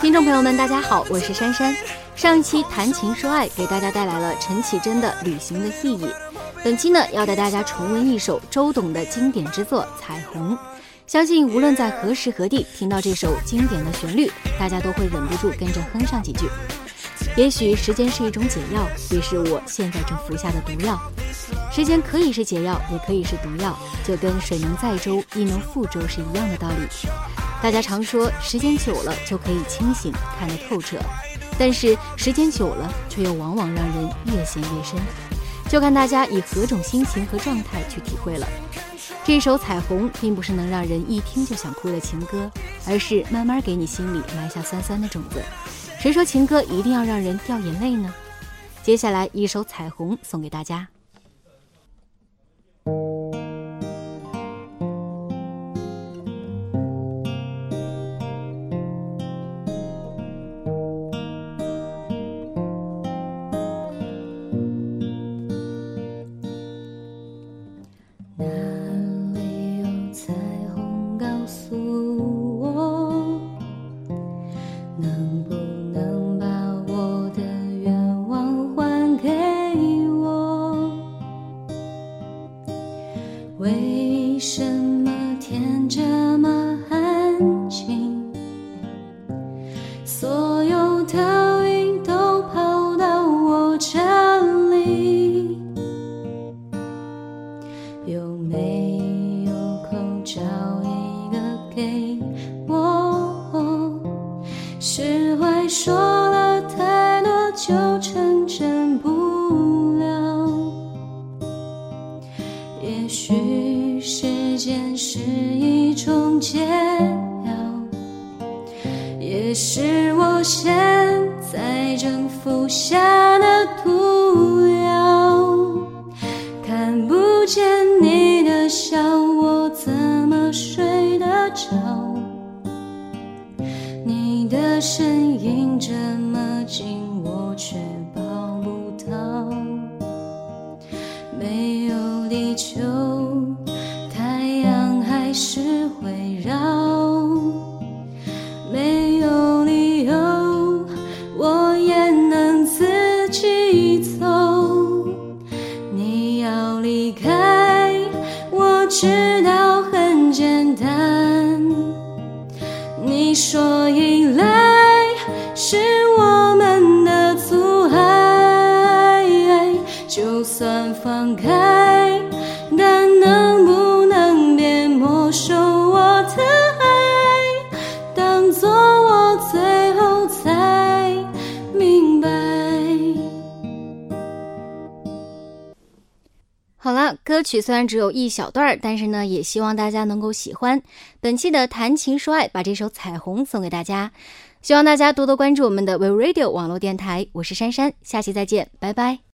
听众朋友们，大家好，我是珊珊。上一期谈情说爱给大家带来了陈绮贞的《旅行的意义》，本期呢要带大家重温一首周董的经典之作《彩虹》。相信无论在何时何地听到这首经典的旋律，大家都会忍不住跟着哼上几句。也许时间是一种解药，也是我现在正服下的毒药。时间可以是解药，也可以是毒药，就跟水能载舟，亦能覆舟是一样的道理。大家常说时间久了就可以清醒，看得透彻，但是时间久了却又往往让人越陷越深，就看大家以何种心情和状态去体会了。这首《彩虹》并不是能让人一听就想哭的情歌，而是慢慢给你心里埋下酸酸的种子。谁说情歌一定要让人掉眼泪呢？接下来一首《彩虹》送给大家。为什么？是一种解药，也是我现在正服下的毒药，看不见你的笑，我怎么睡得着？你的身影这么近，我却抱不到。没有地球，还是会绕没有理由我也能自己走。你要离开我知道很简单。你说好了，歌曲虽然只有一小段，但是呢，也希望大家能够喜欢。本期的谈情说爱，把这首《彩虹》送给大家，希望大家多多关注我们的 We Radio 网络电台。我是珊珊，下期再见，拜拜。